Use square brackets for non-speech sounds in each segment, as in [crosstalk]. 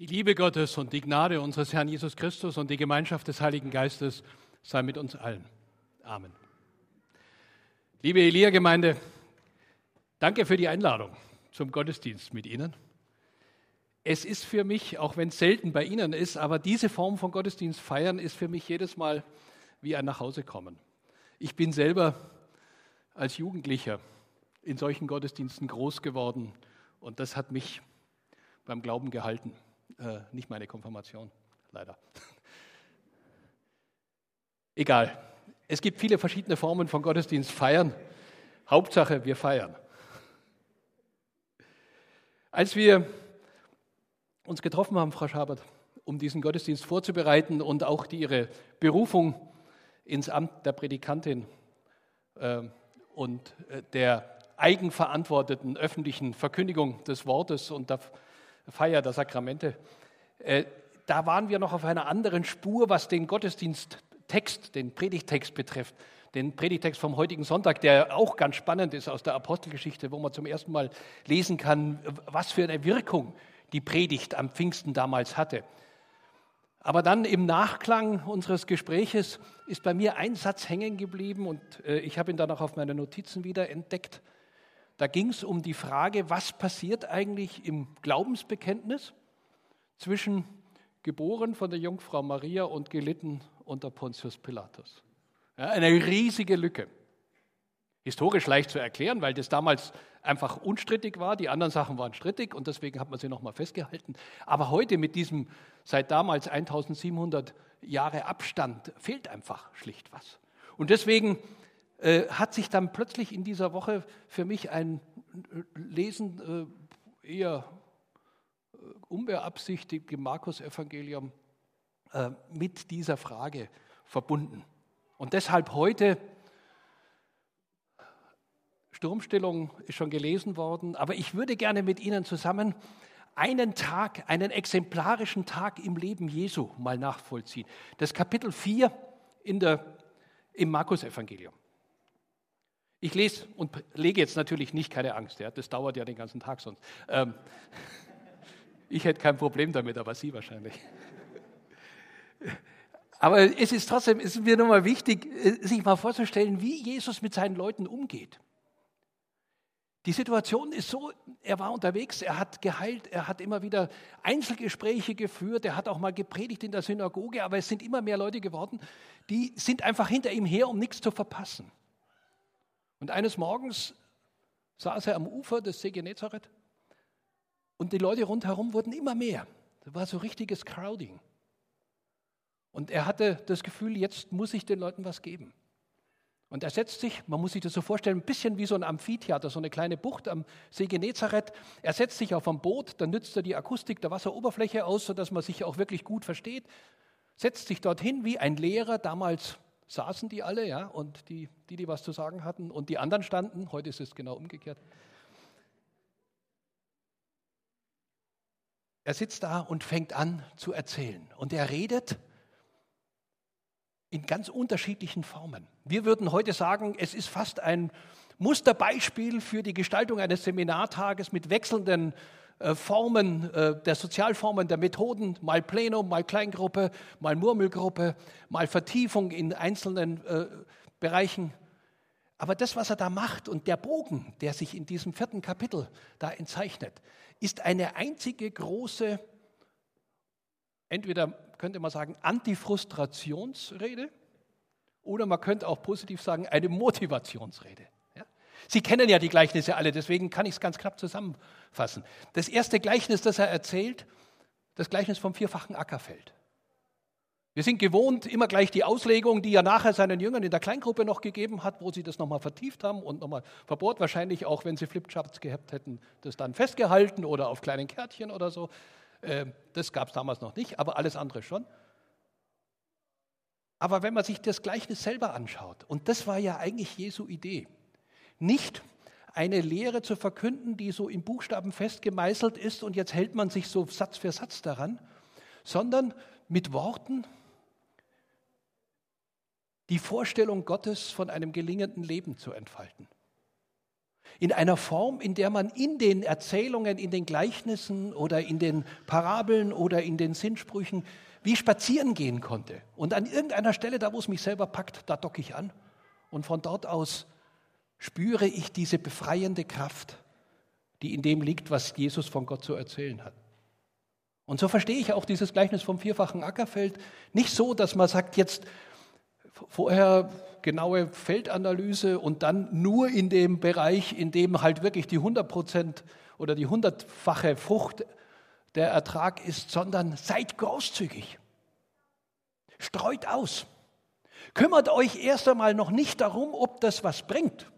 Die Liebe Gottes und die Gnade unseres Herrn Jesus Christus und die Gemeinschaft des Heiligen Geistes sei mit uns allen. Amen. Liebe Elia-Gemeinde, danke für die Einladung zum Gottesdienst mit Ihnen. Es ist für mich, auch wenn es selten bei Ihnen ist, aber diese Form von Gottesdienst feiern ist für mich jedes Mal wie ein Nachhausekommen. Ich bin selber als Jugendlicher in solchen Gottesdiensten groß geworden und das hat mich beim Glauben gehalten. Äh, nicht meine Konfirmation, leider. [laughs] Egal. Es gibt viele verschiedene Formen von Gottesdienst feiern. Hauptsache, wir feiern. Als wir uns getroffen haben, Frau Schabert, um diesen Gottesdienst vorzubereiten und auch die, Ihre Berufung ins Amt der Predikantin äh, und äh, der eigenverantworteten öffentlichen Verkündigung des Wortes und der Feier der Sakramente, äh, da waren wir noch auf einer anderen Spur, was den Gottesdiensttext, den Predigtext betrifft. Den Predigtext vom heutigen Sonntag, der auch ganz spannend ist aus der Apostelgeschichte, wo man zum ersten Mal lesen kann, was für eine Wirkung die Predigt am Pfingsten damals hatte. Aber dann im Nachklang unseres Gespräches ist bei mir ein Satz hängen geblieben und äh, ich habe ihn dann auch auf meine Notizen wieder entdeckt. Da ging es um die Frage, was passiert eigentlich im Glaubensbekenntnis zwischen geboren von der Jungfrau Maria und gelitten unter Pontius Pilatus. Ja, eine riesige Lücke. Historisch leicht zu erklären, weil das damals einfach unstrittig war. Die anderen Sachen waren strittig und deswegen hat man sie nochmal festgehalten. Aber heute mit diesem seit damals 1700 Jahre Abstand fehlt einfach schlicht was. Und deswegen äh, hat sich dann plötzlich in dieser Woche für mich ein äh, Lesen äh, eher äh, unbeabsichtigt im Markus-Evangelium mit dieser Frage verbunden. Und deshalb heute, Sturmstellung ist schon gelesen worden, aber ich würde gerne mit Ihnen zusammen einen Tag, einen exemplarischen Tag im Leben Jesu mal nachvollziehen. Das Kapitel 4 in der, im Markus-Evangelium. Ich lese und lege jetzt natürlich nicht keine Angst, ja, das dauert ja den ganzen Tag sonst. Ähm, [laughs] ich hätte kein Problem damit, aber Sie wahrscheinlich. [laughs] Aber es ist trotzdem, es ist mir nochmal wichtig, äh, sich mal vorzustellen, wie Jesus mit seinen Leuten umgeht. Die Situation ist so, er war unterwegs, er hat geheilt, er hat immer wieder Einzelgespräche geführt, er hat auch mal gepredigt in der Synagoge, aber es sind immer mehr Leute geworden, die sind einfach hinter ihm her, um nichts zu verpassen. Und eines Morgens saß er am Ufer des See Genezareth und die Leute rundherum wurden immer mehr. Da war so richtiges Crowding. Und er hatte das Gefühl, jetzt muss ich den Leuten was geben. Und er setzt sich, man muss sich das so vorstellen, ein bisschen wie so ein Amphitheater, so eine kleine Bucht am See Genezareth. Er setzt sich auf ein Boot, dann nützt er die Akustik der Wasseroberfläche aus, sodass man sich auch wirklich gut versteht. Setzt sich dorthin wie ein Lehrer, damals saßen die alle, ja, und die, die, die was zu sagen hatten, und die anderen standen. Heute ist es genau umgekehrt. Er sitzt da und fängt an zu erzählen. Und er redet in ganz unterschiedlichen Formen. Wir würden heute sagen, es ist fast ein Musterbeispiel für die Gestaltung eines Seminartages mit wechselnden Formen, äh, der Sozialformen, der Methoden, mal Plenum, mal Kleingruppe, mal Murmelgruppe, mal Vertiefung in einzelnen äh, Bereichen. Aber das, was er da macht und der Bogen, der sich in diesem vierten Kapitel da entzeichnet, ist eine einzige große, entweder könnte man sagen, Antifrustrationsrede oder man könnte auch positiv sagen, eine Motivationsrede. Sie kennen ja die Gleichnisse alle, deswegen kann ich es ganz knapp zusammenfassen. Das erste Gleichnis, das er erzählt, das Gleichnis vom vierfachen Ackerfeld. Wir sind gewohnt, immer gleich die Auslegung, die er nachher seinen Jüngern in der Kleingruppe noch gegeben hat, wo sie das nochmal vertieft haben und nochmal verbohrt, wahrscheinlich auch, wenn sie Flipcharts gehabt hätten, das dann festgehalten oder auf kleinen Kärtchen oder so. Ähm, das gab es damals noch nicht, aber alles andere schon. Aber wenn man sich das Gleichnis selber anschaut, und das war ja eigentlich Jesu Idee, nicht eine Lehre zu verkünden, die so in Buchstaben festgemeißelt ist und jetzt hält man sich so Satz für Satz daran, sondern mit Worten die Vorstellung Gottes von einem gelingenden Leben zu entfalten. In einer Form, in der man in den Erzählungen, in den Gleichnissen oder in den Parabeln oder in den Sinnsprüchen wie spazieren gehen konnte. Und an irgendeiner Stelle, da wo es mich selber packt, da docke ich an. Und von dort aus spüre ich diese befreiende Kraft, die in dem liegt, was Jesus von Gott zu erzählen hat. Und so verstehe ich auch dieses Gleichnis vom vierfachen Ackerfeld nicht so, dass man sagt, jetzt vorher genaue Feldanalyse und dann nur in dem Bereich, in dem halt wirklich die 100 Prozent oder die hundertfache Frucht der Ertrag ist, sondern seid großzügig. Streut aus. Kümmert euch erst einmal noch nicht darum, ob das was bringt,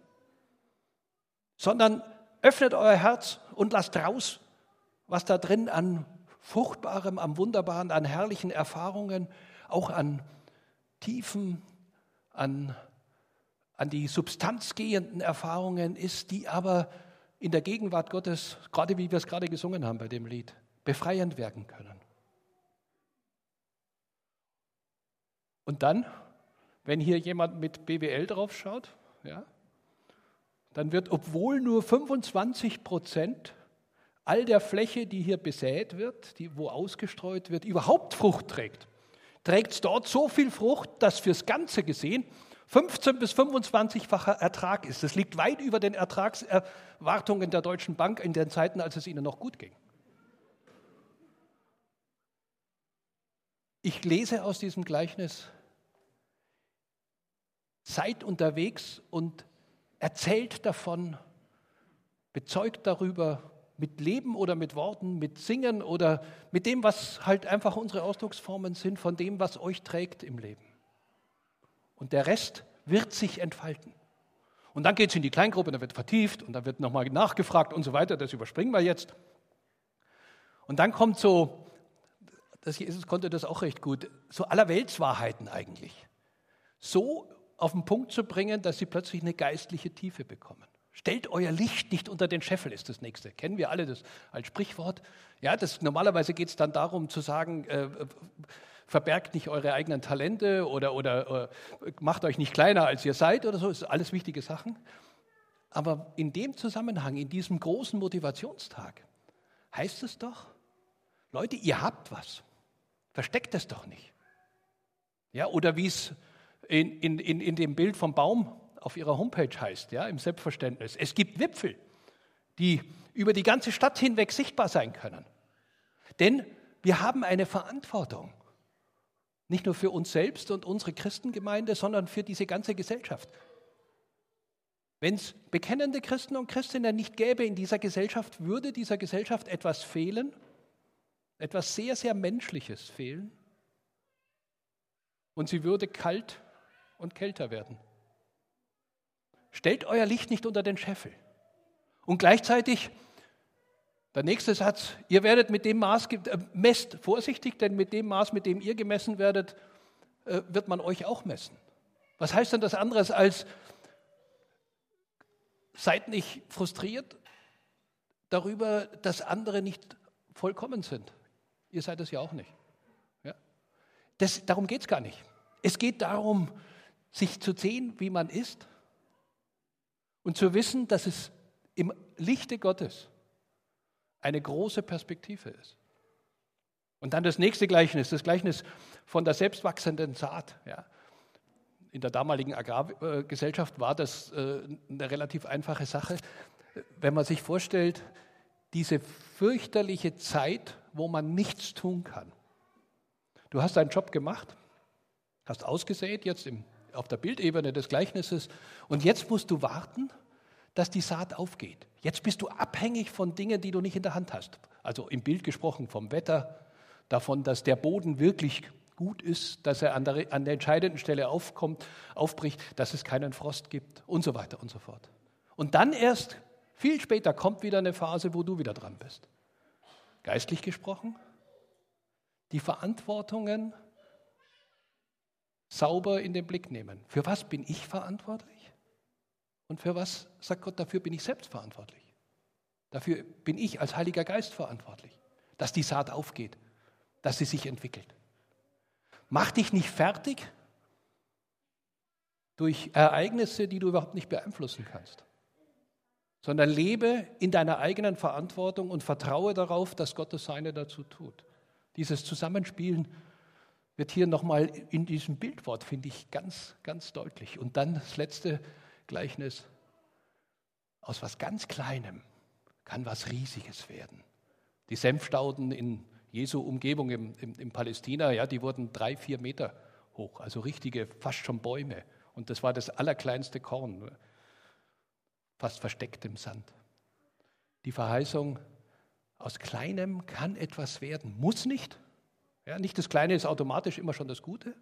sondern öffnet euer Herz und lasst raus, was da drin an Fruchtbarem, am Wunderbaren, an herrlichen Erfahrungen, auch an tiefen, an, an die Substanz gehenden Erfahrungen ist, die aber in der Gegenwart Gottes, gerade wie wir es gerade gesungen haben bei dem Lied, befreiend werden können. Und dann, wenn hier jemand mit BWL drauf schaut, ja, dann wird, obwohl nur 25 Prozent all der Fläche, die hier besät wird, die, wo ausgestreut wird, überhaupt Frucht trägt, trägt es dort so viel Frucht, dass fürs Ganze gesehen 15 bis 25-facher Ertrag ist. Das liegt weit über den Ertragserwartungen der Deutschen Bank in den Zeiten, als es ihnen noch gut ging. Ich lese aus diesem Gleichnis, seid unterwegs und erzählt davon, bezeugt darüber, mit Leben oder mit Worten, mit Singen oder mit dem, was halt einfach unsere Ausdrucksformen sind, von dem, was euch trägt im Leben. Und der Rest wird sich entfalten. Und dann geht es in die Kleingruppe, da wird vertieft und da wird nochmal nachgefragt und so weiter. Das überspringen wir jetzt. Und dann kommt so, das Jesus konnte das auch recht gut, so allerweltswahrheiten eigentlich. So auf den Punkt zu bringen, dass sie plötzlich eine geistliche Tiefe bekommen. Stellt euer Licht nicht unter den Scheffel, ist das nächste. Kennen wir alle das als Sprichwort? Ja, das, normalerweise geht es dann darum zu sagen, äh, verbergt nicht eure eigenen Talente oder, oder äh, macht euch nicht kleiner, als ihr seid oder so. Das sind alles wichtige Sachen. Aber in dem Zusammenhang, in diesem großen Motivationstag, heißt es doch, Leute, ihr habt was. Versteckt es doch nicht. Ja, oder wie es in, in, in, in dem Bild vom Baum auf ihrer Homepage heißt, ja, im Selbstverständnis. Es gibt Wipfel, die über die ganze Stadt hinweg sichtbar sein können. Denn wir haben eine Verantwortung. Nicht nur für uns selbst und unsere Christengemeinde, sondern für diese ganze Gesellschaft. Wenn es bekennende Christen und Christinnen nicht gäbe in dieser Gesellschaft, würde dieser Gesellschaft etwas fehlen, etwas sehr, sehr Menschliches fehlen. Und sie würde kalt und kälter werden. Stellt euer Licht nicht unter den Scheffel. Und gleichzeitig, der nächste Satz, ihr werdet mit dem Maß, äh, messt vorsichtig, denn mit dem Maß, mit dem ihr gemessen werdet, äh, wird man euch auch messen. Was heißt denn das anderes als, seid nicht frustriert darüber, dass andere nicht vollkommen sind. Ihr seid es ja auch nicht. Ja? Das, darum geht es gar nicht. Es geht darum, sich zu sehen, wie man ist und zu wissen, dass es im Lichte Gottes eine große Perspektive ist. Und dann das nächste Gleichnis, das Gleichnis von der selbstwachsenden Saat. Ja. In der damaligen Agrargesellschaft war das äh, eine relativ einfache Sache. Wenn man sich vorstellt, diese fürchterliche Zeit, wo man nichts tun kann. Du hast deinen Job gemacht, hast ausgesät, jetzt im auf der Bildebene des Gleichnisses. Und jetzt musst du warten, dass die Saat aufgeht. Jetzt bist du abhängig von Dingen, die du nicht in der Hand hast. Also im Bild gesprochen vom Wetter, davon, dass der Boden wirklich gut ist, dass er an der, an der entscheidenden Stelle aufkommt, aufbricht, dass es keinen Frost gibt und so weiter und so fort. Und dann erst, viel später, kommt wieder eine Phase, wo du wieder dran bist. Geistlich gesprochen, die Verantwortungen sauber in den Blick nehmen. Für was bin ich verantwortlich? Und für was, sagt Gott, dafür bin ich selbst verantwortlich. Dafür bin ich als Heiliger Geist verantwortlich, dass die Saat aufgeht, dass sie sich entwickelt. Mach dich nicht fertig durch Ereignisse, die du überhaupt nicht beeinflussen kannst. sondern lebe in deiner eigenen Verantwortung und vertraue darauf, dass Gott das Seine dazu tut. Dieses Zusammenspielen wird hier nochmal in diesem Bildwort, finde ich, ganz, ganz deutlich. Und dann das letzte Gleichnis. Aus was ganz Kleinem kann was Riesiges werden. Die Senfstauden in Jesu Umgebung im, im, im Palästina, ja, die wurden drei, vier Meter hoch, also richtige, fast schon Bäume. Und das war das allerkleinste Korn, fast versteckt im Sand. Die Verheißung, aus Kleinem kann etwas werden, muss nicht. Ja, nicht das Kleine ist automatisch immer schon das Gute,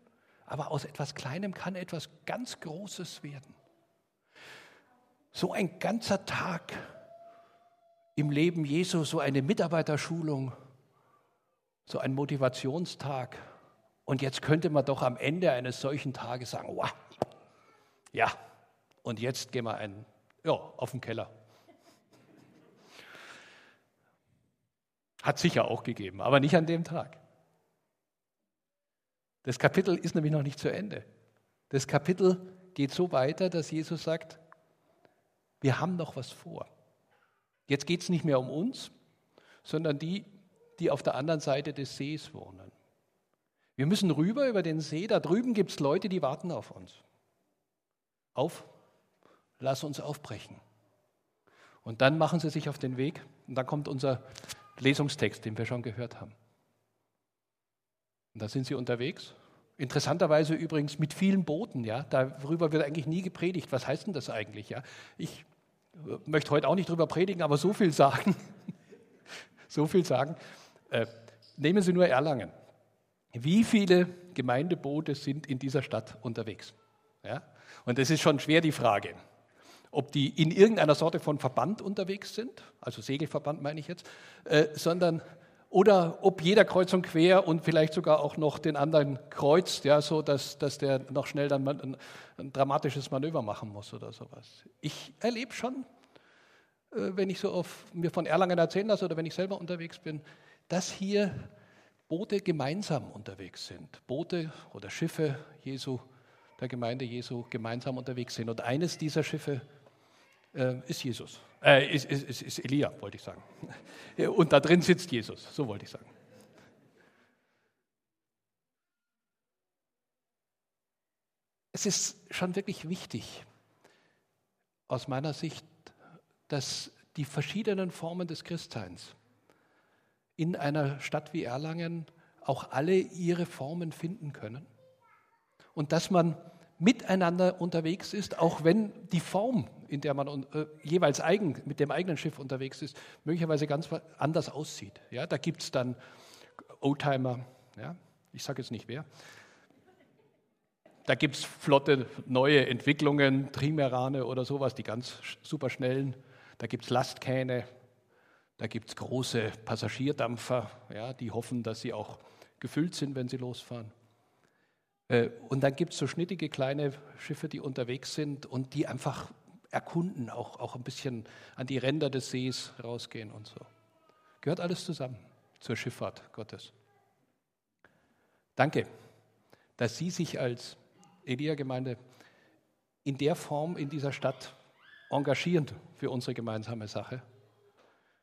aber aus etwas Kleinem kann etwas ganz Großes werden. So ein ganzer Tag im Leben Jesu, so eine Mitarbeiterschulung, so ein Motivationstag. Und jetzt könnte man doch am Ende eines solchen Tages sagen, wow, ja, und jetzt gehen wir ein, ja, auf den Keller. Hat sicher auch gegeben, aber nicht an dem Tag. Das Kapitel ist nämlich noch nicht zu Ende. Das Kapitel geht so weiter, dass Jesus sagt, wir haben noch was vor. Jetzt geht es nicht mehr um uns, sondern die, die auf der anderen Seite des Sees wohnen. Wir müssen rüber über den See, da drüben gibt es Leute, die warten auf uns. Auf, lass uns aufbrechen. Und dann machen sie sich auf den Weg und dann kommt unser Lesungstext, den wir schon gehört haben. Und da sind sie unterwegs. Interessanterweise übrigens mit vielen Booten, ja. Darüber wird eigentlich nie gepredigt. Was heißt denn das eigentlich, ja? Ich äh, möchte heute auch nicht drüber predigen, aber so viel sagen. [laughs] so viel sagen. Äh, nehmen Sie nur Erlangen. Wie viele Gemeindeboote sind in dieser Stadt unterwegs? Ja? Und das ist schon schwer die Frage, ob die in irgendeiner Sorte von Verband unterwegs sind, also Segelverband meine ich jetzt, äh, sondern oder ob jeder kreuz und quer und vielleicht sogar auch noch den anderen kreuzt, ja, so dass, dass der noch schnell dann ein, ein dramatisches Manöver machen muss oder sowas. Ich erlebe schon, äh, wenn ich so auf, mir von Erlangen erzählen lasse oder wenn ich selber unterwegs bin, dass hier Boote gemeinsam unterwegs sind. Boote oder Schiffe Jesu, der Gemeinde Jesu gemeinsam unterwegs sind. Und eines dieser Schiffe ist Jesus. Äh, ist, ist, ist Elia, wollte ich sagen. [laughs] Und da drin sitzt Jesus, so wollte ich sagen. Es ist schon wirklich wichtig, aus meiner Sicht, dass die verschiedenen Formen des Christseins in einer Stadt wie Erlangen auch alle ihre Formen finden können und dass man miteinander unterwegs ist, auch wenn die Form, in der man äh, jeweils eigen, mit dem eigenen Schiff unterwegs ist, möglicherweise ganz anders aussieht. Ja, da gibt es dann Oldtimer, ja, ich sage jetzt nicht wer. Da gibt es flotte neue Entwicklungen, Trimerane oder sowas, die ganz super schnellen. Da gibt es Lastkähne, da gibt es große Passagierdampfer, ja, die hoffen, dass sie auch gefüllt sind, wenn sie losfahren. Äh, und dann gibt es so schnittige kleine Schiffe, die unterwegs sind und die einfach erkunden, auch, auch ein bisschen an die Ränder des Sees rausgehen und so. Gehört alles zusammen zur Schifffahrt Gottes. Danke, dass Sie sich als Elia-Gemeinde in der Form in dieser Stadt engagieren für unsere gemeinsame Sache.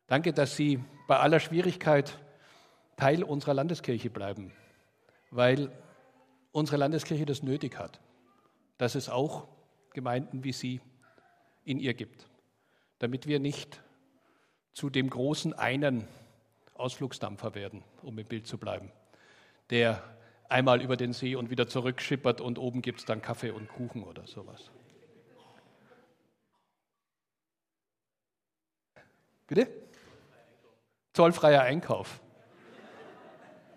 Danke, dass Sie bei aller Schwierigkeit Teil unserer Landeskirche bleiben, weil unsere Landeskirche das nötig hat, dass es auch Gemeinden wie Sie in ihr gibt, damit wir nicht zu dem großen einen Ausflugsdampfer werden, um im Bild zu bleiben, der einmal über den See und wieder zurückschippert und oben gibt es dann Kaffee und Kuchen oder sowas. Bitte? Zollfreier Einkauf.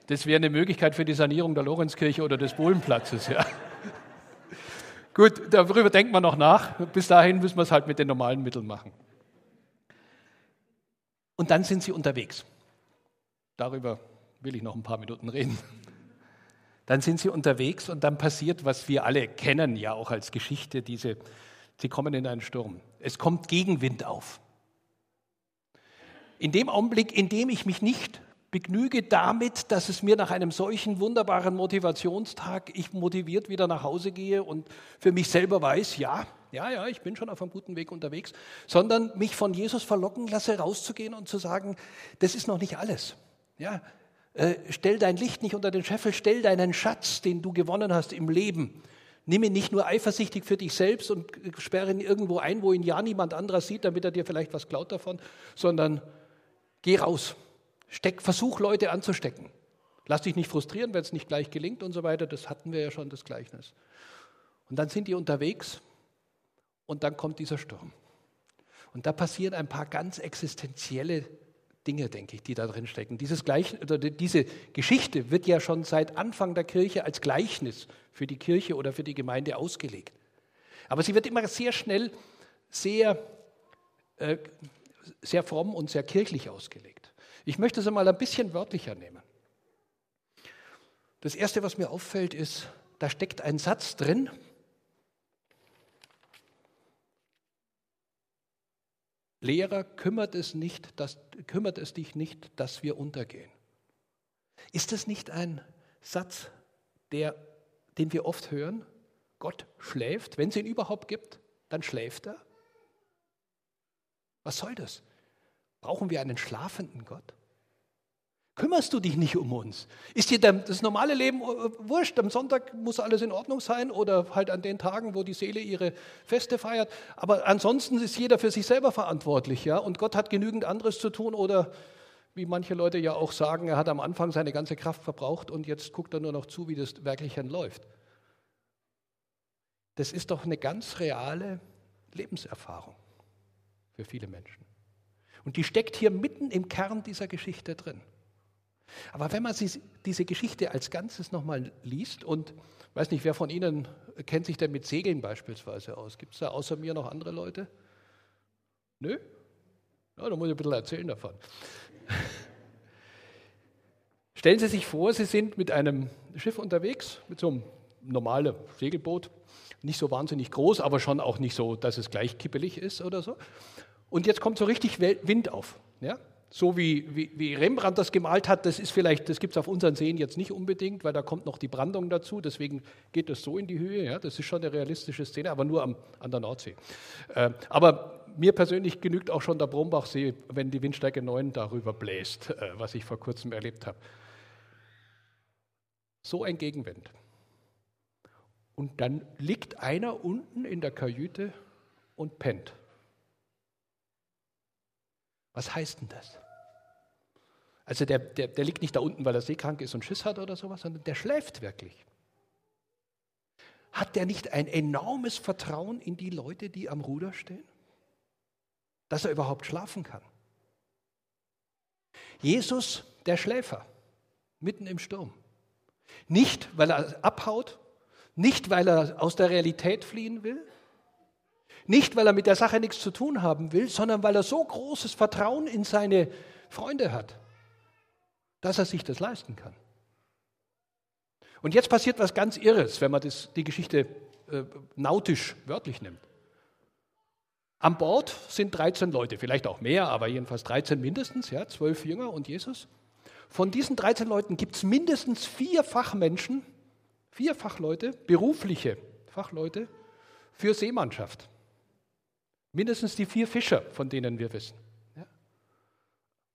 Das wäre eine Möglichkeit für die Sanierung der Lorenzkirche oder des Bohlenplatzes. Ja. Gut, darüber denkt man noch nach. Bis dahin müssen wir es halt mit den normalen Mitteln machen. Und dann sind sie unterwegs. Darüber will ich noch ein paar Minuten reden. Dann sind sie unterwegs und dann passiert, was wir alle kennen, ja auch als Geschichte, diese, sie kommen in einen Sturm. Es kommt Gegenwind auf. In dem Augenblick, in dem ich mich nicht begnüge damit, dass es mir nach einem solchen wunderbaren Motivationstag ich motiviert wieder nach Hause gehe und für mich selber weiß, ja, ja, ja, ich bin schon auf einem guten Weg unterwegs, sondern mich von Jesus verlocken lasse, rauszugehen und zu sagen, das ist noch nicht alles. Ja, äh, stell dein Licht nicht unter den Scheffel, stell deinen Schatz, den du gewonnen hast im Leben. Nimm ihn nicht nur eifersüchtig für dich selbst und sperre ihn irgendwo ein, wo ihn ja niemand anderer sieht, damit er dir vielleicht was klaut davon, sondern geh raus. Steck, versuch Leute anzustecken. Lass dich nicht frustrieren, wenn es nicht gleich gelingt und so weiter. Das hatten wir ja schon, das Gleichnis. Und dann sind die unterwegs und dann kommt dieser Sturm. Und da passieren ein paar ganz existenzielle Dinge, denke ich, die da drin stecken. Dieses Gleich, oder diese Geschichte wird ja schon seit Anfang der Kirche als Gleichnis für die Kirche oder für die Gemeinde ausgelegt. Aber sie wird immer sehr schnell sehr, äh, sehr fromm und sehr kirchlich ausgelegt. Ich möchte es mal ein bisschen wörtlicher nehmen. Das Erste, was mir auffällt, ist, da steckt ein Satz drin, Lehrer, kümmert es, nicht, dass, kümmert es dich nicht, dass wir untergehen. Ist es nicht ein Satz, der, den wir oft hören? Gott schläft, wenn es ihn überhaupt gibt, dann schläft er. Was soll das? Brauchen wir einen schlafenden Gott? Kümmerst du dich nicht um uns? Ist dir das normale Leben äh, wurscht? Am Sonntag muss alles in Ordnung sein oder halt an den Tagen, wo die Seele ihre Feste feiert. Aber ansonsten ist jeder für sich selber verantwortlich, ja? Und Gott hat genügend anderes zu tun oder wie manche Leute ja auch sagen, er hat am Anfang seine ganze Kraft verbraucht und jetzt guckt er nur noch zu, wie das wirklich läuft. Das ist doch eine ganz reale Lebenserfahrung für viele Menschen. Und die steckt hier mitten im Kern dieser Geschichte drin. Aber wenn man diese Geschichte als Ganzes nochmal liest und weiß nicht, wer von Ihnen kennt sich denn mit Segeln beispielsweise aus? Gibt es da außer mir noch andere Leute? Nö? Ja, da muss ich ein bisschen erzählen davon. [laughs] Stellen Sie sich vor, Sie sind mit einem Schiff unterwegs, mit so einem normalen Segelboot, nicht so wahnsinnig groß, aber schon auch nicht so, dass es gleich kippelig ist oder so. Und jetzt kommt so richtig Wind auf. Ja? So wie, wie, wie, Rembrandt das gemalt hat, das ist vielleicht, das gibt es auf unseren Seen jetzt nicht unbedingt, weil da kommt noch die Brandung dazu, deswegen geht das so in die Höhe, ja, das ist schon eine realistische Szene, aber nur am, an der Nordsee. Äh, aber mir persönlich genügt auch schon der Brombachsee, wenn die Windstärke 9 darüber bläst, äh, was ich vor kurzem erlebt habe. So ein Gegenwind. Und dann liegt einer unten in der Kajüte und pennt. Was heißt denn das? Also der, der, der liegt nicht da unten, weil er seekrank ist und Schiss hat oder sowas, sondern der schläft wirklich. Hat der nicht ein enormes Vertrauen in die Leute, die am Ruder stehen? Dass er überhaupt schlafen kann. Jesus, der Schläfer, mitten im Sturm. Nicht, weil er abhaut, nicht, weil er aus der Realität fliehen will, nicht, weil er mit der Sache nichts zu tun haben will, sondern weil er so großes Vertrauen in seine Freunde hat, dass er sich das leisten kann. Und jetzt passiert was ganz Irres, wenn man das, die Geschichte äh, nautisch wörtlich nimmt. An Bord sind 13 Leute, vielleicht auch mehr, aber jedenfalls 13 mindestens, ja, 12 Jünger und Jesus. Von diesen 13 Leuten gibt es mindestens vier Fachmenschen, vier Fachleute, berufliche Fachleute für Seemannschaft. Mindestens die vier Fischer, von denen wir wissen. Ja?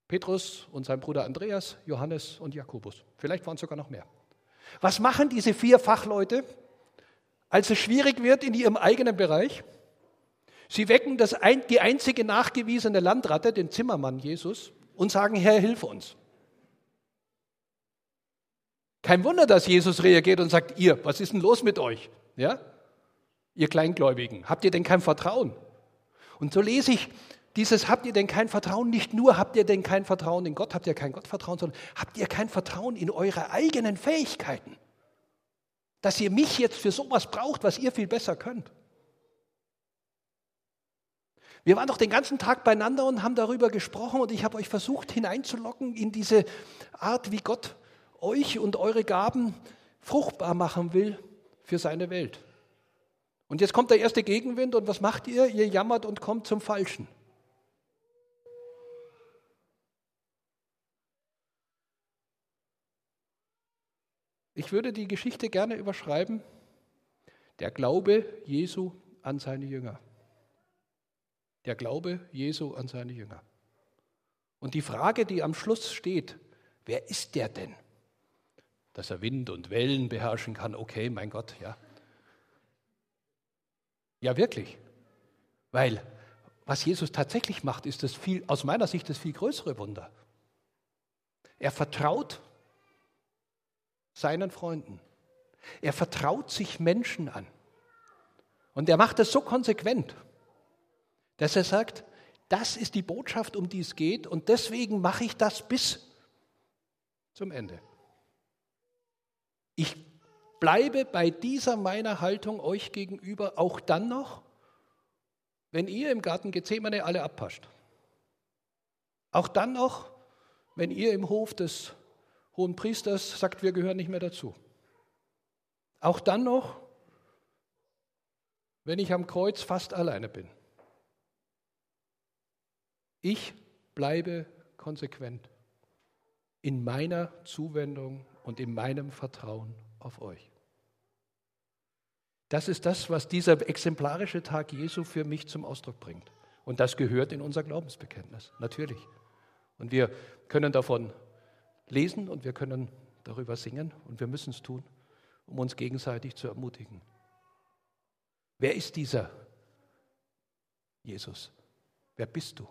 Petrus und sein Bruder Andreas, Johannes und Jakobus. Vielleicht waren es sogar noch mehr. Was machen diese vier Fachleute, als es schwierig wird in ihrem eigenen Bereich? Sie wecken das die einzige nachgewiesene Landratte, den Zimmermann Jesus, und sagen, Herr, hilf uns. Kein Wunder, dass Jesus reagiert und sagt, ihr, was ist denn los mit euch? Ja? Ihr Kleingläubigen, habt ihr denn kein Vertrauen? Und so lese ich dieses, habt ihr denn kein Vertrauen? Nicht nur habt ihr denn kein Vertrauen in Gott, habt ihr kein Gottvertrauen, sondern habt ihr kein Vertrauen in eure eigenen Fähigkeiten? Dass ihr mich jetzt für sowas braucht, was ihr viel besser könnt. Wir waren doch den ganzen Tag beieinander und haben darüber gesprochen und ich habe euch versucht hineinzulocken in diese Art, wie Gott euch und eure Gaben fruchtbar machen will für seine Welt. Und jetzt kommt der erste Gegenwind und was macht ihr? Ihr jammert und kommt zum Falschen. Ich würde die Geschichte gerne überschreiben. Der Glaube Jesu an seine Jünger. Der Glaube Jesu an seine Jünger. Und die Frage, die am Schluss steht, wer ist der denn? Dass er Wind und Wellen beherrschen kann, okay, mein Gott, ja. Ja, wirklich. Weil was Jesus tatsächlich macht, ist das viel, aus meiner Sicht das viel größere Wunder. Er vertraut seinen Freunden. Er vertraut sich Menschen an. Und er macht das so konsequent, dass er sagt, das ist die Botschaft, um die es geht und deswegen mache ich das bis zum Ende. Ich bleibe bei dieser meiner Haltung euch gegenüber auch dann noch, wenn ihr im Garten Gethsemane alle abpascht. Auch dann noch, wenn ihr im Hof des hohen Priesters sagt, wir gehören nicht mehr dazu. Auch dann noch, wenn ich am Kreuz fast alleine bin. Ich bleibe konsequent in meiner Zuwendung und in meinem Vertrauen auf euch. Das ist das, was dieser exemplarische Tag Jesu für mich zum Ausdruck bringt. Und das gehört in unser Glaubensbekenntnis, natürlich. Und wir können davon lesen und wir können darüber singen und wir müssen es tun, um uns gegenseitig zu ermutigen. Wer ist dieser Jesus? Wer bist du?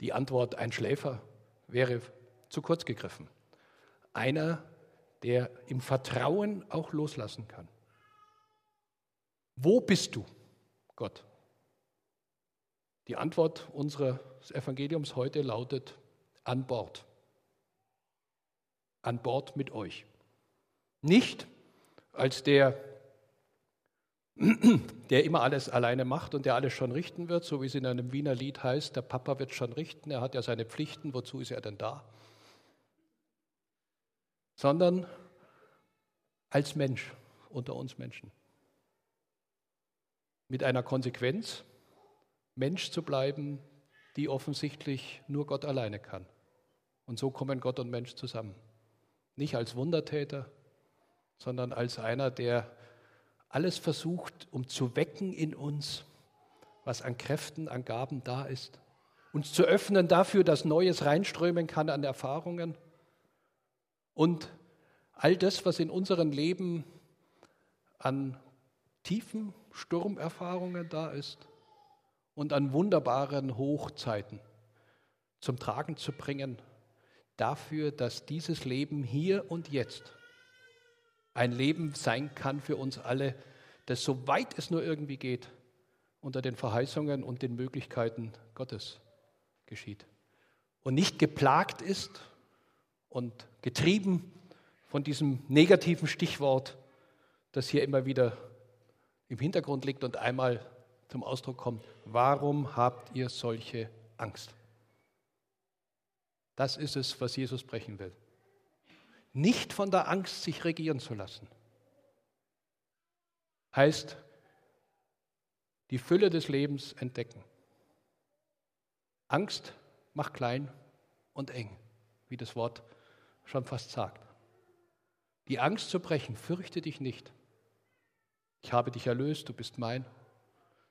Die Antwort, ein Schläfer, wäre zu kurz gegriffen. Einer, der im Vertrauen auch loslassen kann. Wo bist du, Gott? Die Antwort unseres Evangeliums heute lautet an Bord. An Bord mit euch. Nicht als der, [clears throat] der immer alles alleine macht und der alles schon richten wird, so wie es in einem Wiener Lied heißt, der Papa wird schon richten, er hat ja seine Pflichten, wozu ist er denn da? Sondern als Mensch unter uns Menschen. Mit einer Konsequenz, Mensch zu bleiben, die offensichtlich nur Gott alleine kann. Und so kommen Gott und Mensch zusammen. Nicht als Wundertäter, sondern als einer, der alles versucht, um zu wecken in uns, was an Kräften, an Gaben da ist. Uns zu öffnen dafür, dass Neues reinströmen kann an Erfahrungen. Und all das, was in unserem Leben an tiefen Sturmerfahrungen da ist und an wunderbaren Hochzeiten zum Tragen zu bringen, dafür, dass dieses Leben hier und jetzt ein Leben sein kann für uns alle, das so weit es nur irgendwie geht, unter den Verheißungen und den Möglichkeiten Gottes geschieht. Und nicht geplagt ist und getrieben von diesem negativen Stichwort, das hier immer wieder im Hintergrund liegt und einmal zum Ausdruck kommt. Warum habt ihr solche Angst? Das ist es, was Jesus brechen will. Nicht von der Angst sich regieren zu lassen. Heißt, die Fülle des Lebens entdecken. Angst macht klein und eng, wie das Wort schon fast sagt. Die Angst zu brechen, fürchte dich nicht. Ich habe dich erlöst, du bist mein.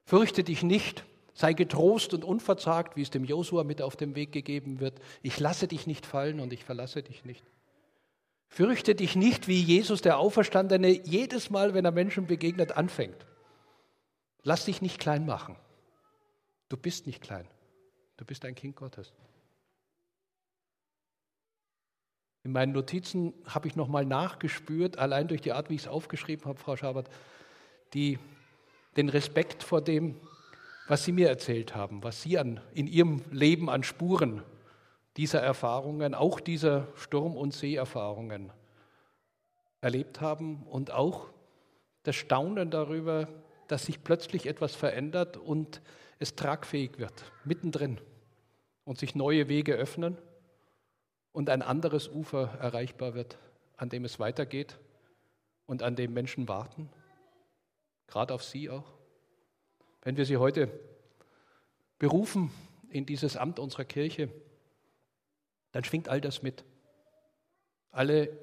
Fürchte dich nicht, sei getrost und unverzagt, wie es dem Josua mit auf dem Weg gegeben wird. Ich lasse dich nicht fallen und ich verlasse dich nicht. Fürchte dich nicht, wie Jesus der Auferstandene jedes Mal, wenn er Menschen begegnet, anfängt. Lass dich nicht klein machen. Du bist nicht klein. Du bist ein Kind Gottes. In meinen Notizen habe ich nochmal nachgespürt, allein durch die Art, wie ich es aufgeschrieben habe, Frau Schabert, die, den Respekt vor dem, was Sie mir erzählt haben, was Sie an, in Ihrem Leben an Spuren dieser Erfahrungen, auch dieser Sturm- und Seeerfahrungen erlebt haben und auch das Staunen darüber, dass sich plötzlich etwas verändert und es tragfähig wird, mittendrin und sich neue Wege öffnen und ein anderes Ufer erreichbar wird, an dem es weitergeht und an dem Menschen warten, gerade auf Sie auch. Wenn wir Sie heute berufen in dieses Amt unserer Kirche, dann schwingt all das mit. Alle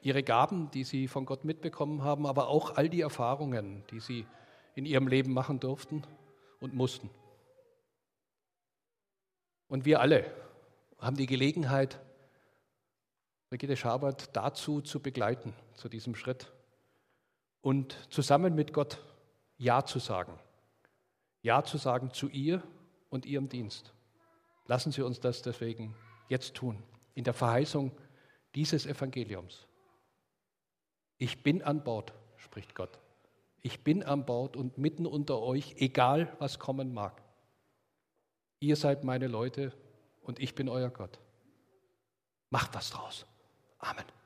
ihre Gaben, die sie von Gott mitbekommen haben, aber auch all die Erfahrungen, die sie in ihrem Leben machen durften und mussten. Und wir alle haben die Gelegenheit, Brigitte Schabert dazu zu begleiten, zu diesem Schritt und zusammen mit Gott Ja zu sagen. Ja zu sagen zu ihr und ihrem Dienst. Lassen Sie uns das deswegen jetzt tun, in der Verheißung dieses Evangeliums. Ich bin an Bord, spricht Gott. Ich bin an Bord und mitten unter euch, egal was kommen mag. Ihr seid meine Leute und ich bin euer Gott. Macht was draus. Amen.